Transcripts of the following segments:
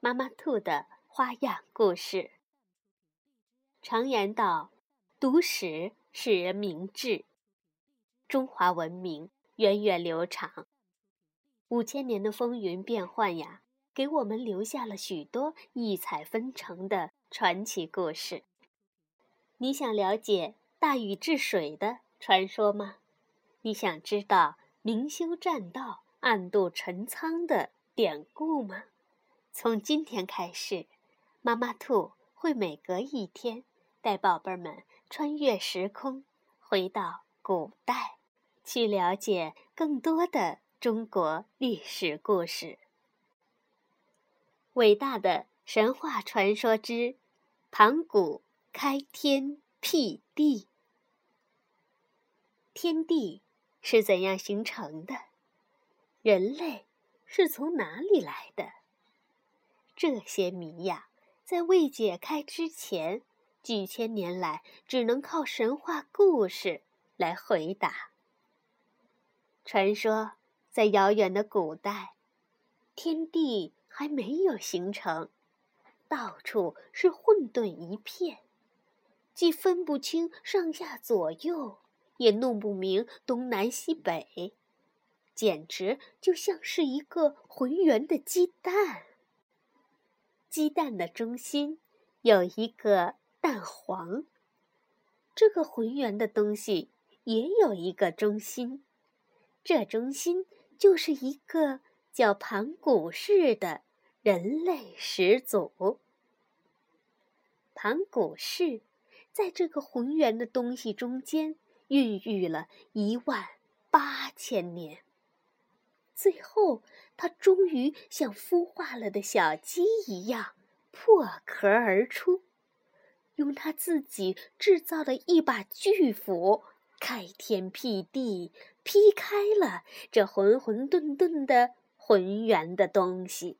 妈妈兔的花样故事。常言道：“读史使人明智。”中华文明源远流长，五千年的风云变幻呀，给我们留下了许多异彩纷呈的传奇故事。你想了解大禹治水的传说吗？你想知道明修栈道、暗度陈仓的典故吗？从今天开始，妈妈兔会每隔一天带宝贝们穿越时空，回到古代，去了解更多的中国历史故事。伟大的神话传说之盘古开天辟地。天地是怎样形成的？人类是从哪里来的？这些谜呀，在未解开之前，几千年来只能靠神话故事来回答。传说在遥远的古代，天地还没有形成，到处是混沌一片，既分不清上下左右，也弄不明东南西北，简直就像是一个浑圆的鸡蛋。鸡蛋的中心有一个蛋黄，这个浑圆的东西也有一个中心，这中心就是一个叫盘古氏的人类始祖。盘古氏在这个浑圆的东西中间孕育了一万八千年。最后，它终于像孵化了的小鸡一样破壳而出，用它自己制造的一把巨斧开天辟地，劈开了这混混沌沌的浑圆的东西。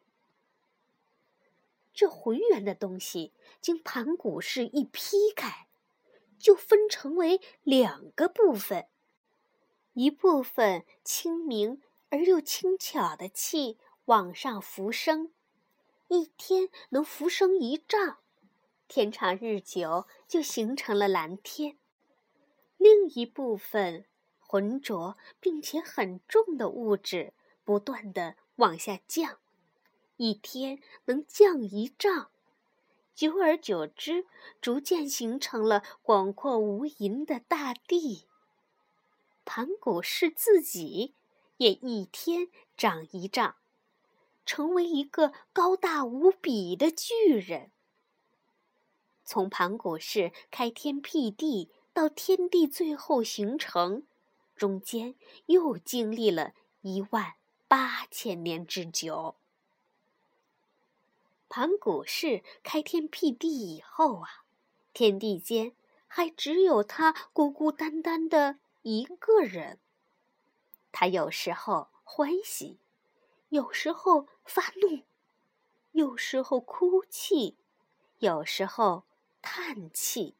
这浑圆的东西经盘古氏一劈开，就分成为两个部分，一部分清明。而又轻巧的气往上浮升，一天能浮升一丈，天长日久就形成了蓝天。另一部分浑浊并且很重的物质不断的往下降，一天能降一丈，久而久之，逐渐形成了广阔无垠的大地。盘古是自己。也一天长一丈，成为一个高大无比的巨人。从盘古氏开天辟地到天地最后形成，中间又经历了一万八千年之久。盘古氏开天辟地以后啊，天地间还只有他孤孤单单的一个人。他有时候欢喜，有时候发怒，有时候哭泣，有时候叹气。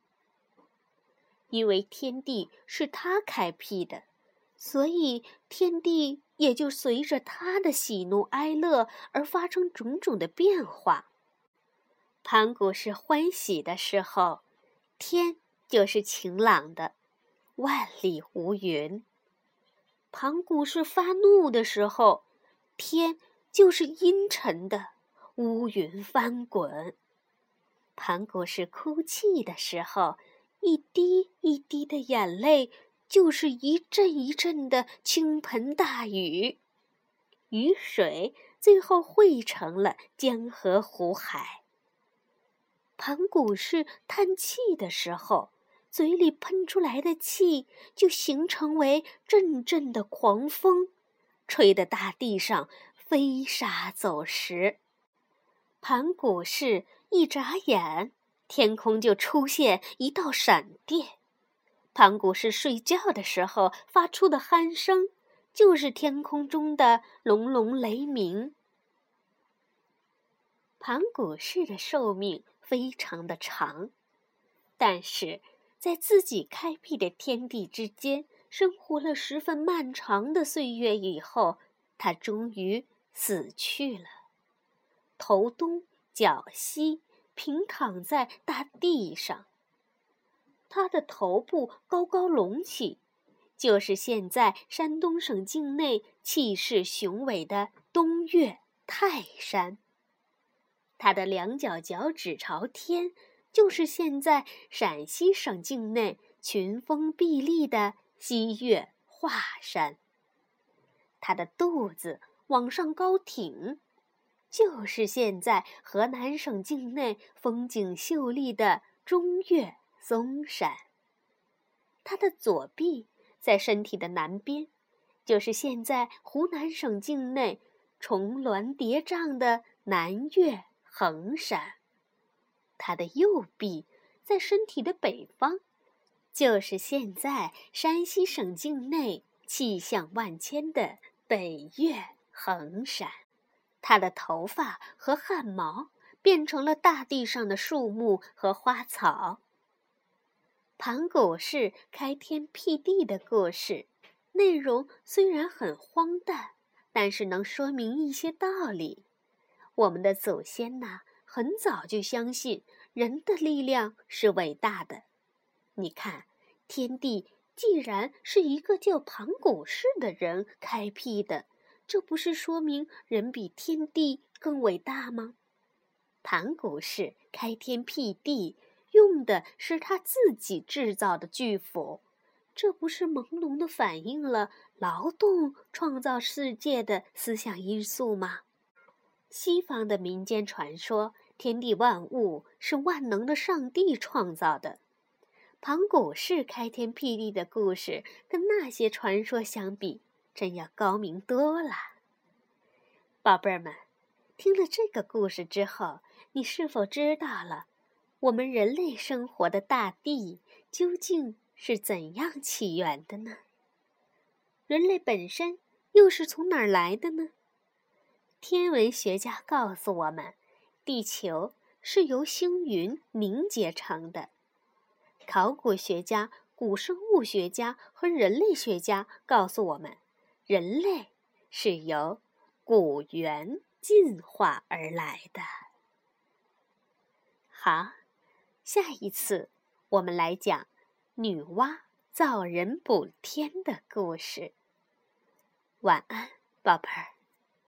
因为天地是他开辟的，所以天地也就随着他的喜怒哀乐而发生种种的变化。盘古是欢喜的时候，天就是晴朗的，万里无云。盘古是发怒的时候，天就是阴沉的，乌云翻滚；盘古是哭泣的时候，一滴一滴的眼泪就是一阵一阵的倾盆大雨，雨水最后汇成了江河湖海。盘古是叹气的时候。嘴里喷出来的气，就形成为阵阵的狂风，吹得大地上飞沙走石。盘古氏一眨眼，天空就出现一道闪电。盘古氏睡觉的时候发出的鼾声，就是天空中的隆隆雷鸣。盘古氏的寿命非常的长，但是在自己开辟的天地之间生活了十分漫长的岁月以后，他终于死去了，头东脚西，平躺在大地上。他的头部高高隆起，就是现在山东省境内气势雄伟的东岳泰山。他的两脚脚趾朝天，就是现在陕西省境内群峰壁立的西岳华山。他的肚子往上高挺，就是现在河南省境内风景秀丽的中岳嵩山。他的左臂在身体的南边，就是现在湖南省境内重峦叠嶂的南岳。衡山，他的右臂在身体的北方，就是现在山西省境内气象万千的北岳衡山。他的头发和汗毛变成了大地上的树木和花草。盘古氏开天辟地的故事，内容虽然很荒诞，但是能说明一些道理。我们的祖先呐，很早就相信人的力量是伟大的。你看，天地既然是一个叫盘古氏的人开辟的，这不是说明人比天地更伟大吗？盘古氏开天辟地，用的是他自己制造的巨斧，这不是朦胧的反映了劳动创造世界的思想因素吗？西方的民间传说，天地万物是万能的上帝创造的。盘古氏开天辟地的故事，跟那些传说相比，真要高明多了。宝贝儿们，听了这个故事之后，你是否知道了我们人类生活的大地究竟是怎样起源的呢？人类本身又是从哪儿来的呢？天文学家告诉我们，地球是由星云凝结成的。考古学家、古生物学家和人类学家告诉我们，人类是由古猿进化而来的。好，下一次我们来讲女娲造人补天的故事。晚安，宝贝儿。